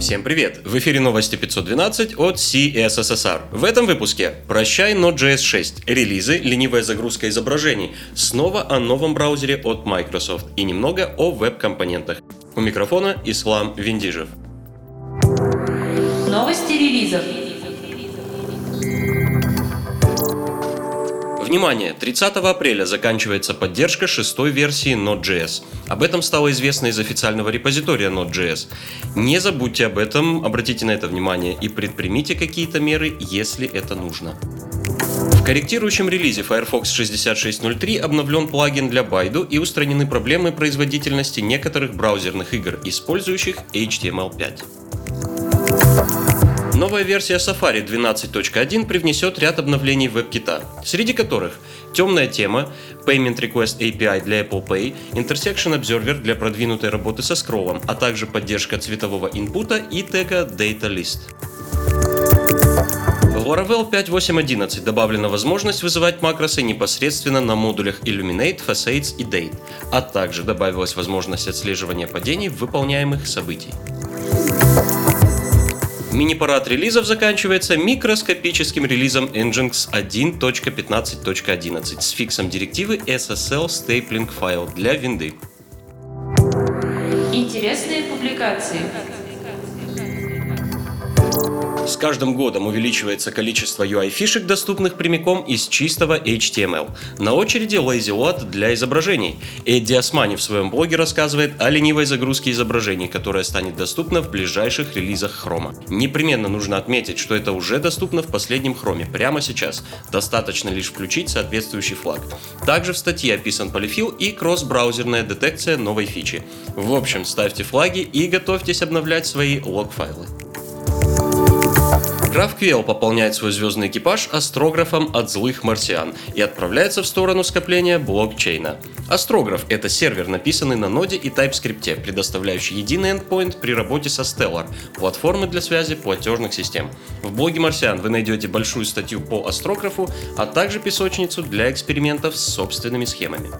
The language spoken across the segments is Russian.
Всем привет! В эфире новости 512 от CSSR. В этом выпуске «Прощай Node.js 6», релизы, ленивая загрузка изображений, снова о новом браузере от Microsoft и немного о веб-компонентах. У микрофона Ислам Виндижев. Новости релизов. Внимание! 30 апреля заканчивается поддержка шестой версии Node.js. Об этом стало известно из официального репозитория Node.js. Не забудьте об этом, обратите на это внимание и предпримите какие-то меры, если это нужно. В корректирующем релизе Firefox 6603 обновлен плагин для Baidu и устранены проблемы производительности некоторых браузерных игр, использующих HTML5. Новая версия Safari 12.1 привнесет ряд обновлений WebKit, среди которых темная тема, Payment Request API для Apple Pay, Intersection Observer для продвинутой работы со скроллом, а также поддержка цветового инпута и тега Data List. В Laravel 5.8.11 добавлена возможность вызывать макросы непосредственно на модулях Illuminate, Facades и Date, а также добавилась возможность отслеживания падений выполняемых событий. Мини-парад релизов заканчивается микроскопическим релизом Nginx 1.15.11 с фиксом директивы SSL Stapling File для винды. Интересные публикации. С каждым годом увеличивается количество UI-фишек, доступных прямиком из чистого HTML. На очереди LazyLoad для изображений. Эдди Османи в своем блоге рассказывает о ленивой загрузке изображений, которая станет доступна в ближайших релизах Chrome. Непременно нужно отметить, что это уже доступно в последнем Chrome прямо сейчас. Достаточно лишь включить соответствующий флаг. Также в статье описан полифил и кросс-браузерная детекция новой фичи. В общем, ставьте флаги и готовьтесь обновлять свои лог-файлы. GraphQL пополняет свой звездный экипаж астрографом от злых марсиан и отправляется в сторону скопления блокчейна. Астрограф — это сервер, написанный на ноде и TypeScript, предоставляющий единый endpoint при работе со Stellar, платформы для связи платежных систем. В блоге марсиан вы найдете большую статью по астрографу, а также песочницу для экспериментов с собственными схемами.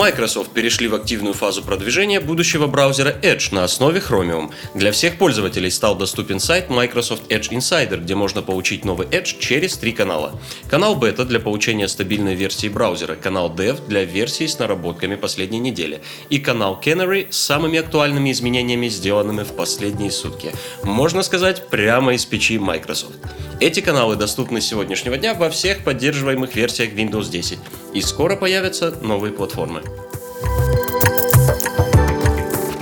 Microsoft перешли в активную фазу продвижения будущего браузера Edge на основе Chromium. Для всех пользователей стал доступен сайт Microsoft Edge Insider, где можно получить новый Edge через три канала. Канал Beta для получения стабильной версии браузера, канал Dev для версии с наработками последней недели и канал Canary с самыми актуальными изменениями, сделанными в последние сутки. Можно сказать, прямо из печи Microsoft. Эти каналы доступны с сегодняшнего дня во всех поддерживаемых версиях Windows 10 и скоро появятся новые платформы.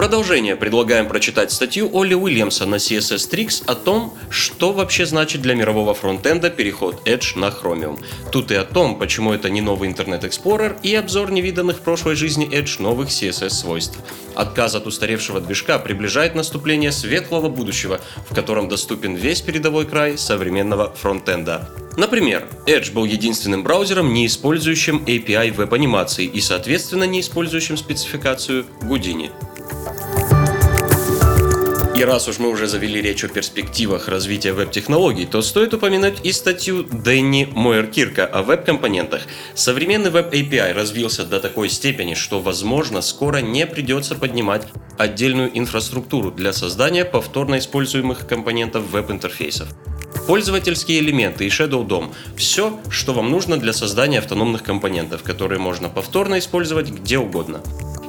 Продолжение предлагаем прочитать статью Олли Уильямса на CSS Tricks о том, что вообще значит для мирового фронтенда переход Edge на Chromium. Тут и о том, почему это не новый Internet Explorer и обзор невиданных в прошлой жизни Edge новых CSS свойств. Отказ от устаревшего движка приближает наступление светлого будущего, в котором доступен весь передовой край современного фронтенда. Например, Edge был единственным браузером, не использующим API веб-анимации и, соответственно, не использующим спецификацию Houdini. И раз уж мы уже завели речь о перспективах развития веб-технологий, то стоит упомянуть и статью Дэнни Мойеркирка о веб-компонентах. Современный веб-API развился до такой степени, что, возможно, скоро не придется поднимать отдельную инфраструктуру для создания повторно используемых компонентов веб-интерфейсов. Пользовательские элементы и Shadow DOM – все, что вам нужно для создания автономных компонентов, которые можно повторно использовать где угодно.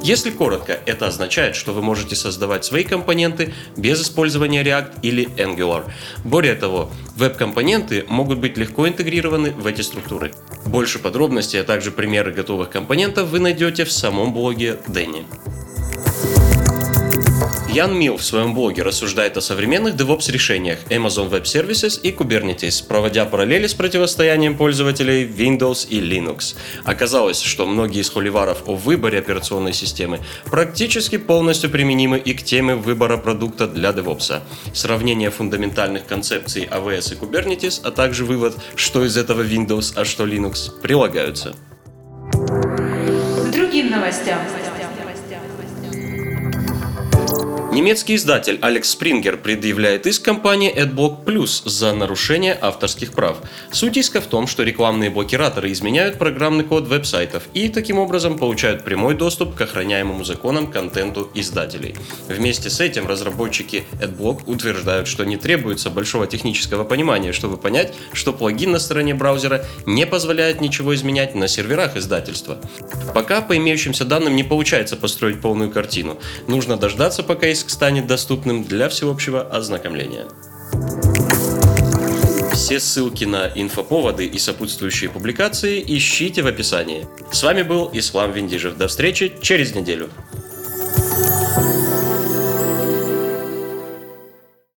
Если коротко, это означает, что вы можете создавать свои компоненты без использования React или Angular. Более того, веб-компоненты могут быть легко интегрированы в эти структуры. Больше подробностей, а также примеры готовых компонентов вы найдете в самом блоге Дэнни. Ян Мил в своем блоге рассуждает о современных DevOps решениях Amazon Web Services и Kubernetes, проводя параллели с противостоянием пользователей Windows и Linux. Оказалось, что многие из холиваров о выборе операционной системы практически полностью применимы и к теме выбора продукта для DevOps. Сравнение фундаментальных концепций AWS и Kubernetes, а также вывод, что из этого Windows, а что Linux, прилагаются. Другим новостям. Немецкий издатель Алекс Спрингер предъявляет иск компании AdBlock Plus за нарушение авторских прав. Суть иска в том, что рекламные блокираторы изменяют программный код веб-сайтов и таким образом получают прямой доступ к охраняемому законом контенту издателей. Вместе с этим разработчики AdBlock утверждают, что не требуется большого технического понимания, чтобы понять, что плагин на стороне браузера не позволяет ничего изменять на серверах издательства. Пока по имеющимся данным не получается построить полную картину. Нужно дождаться, пока иск станет доступным для всеобщего ознакомления. Все ссылки на инфоповоды и сопутствующие публикации ищите в описании. С вами был Ислам Виндижев. До встречи через неделю.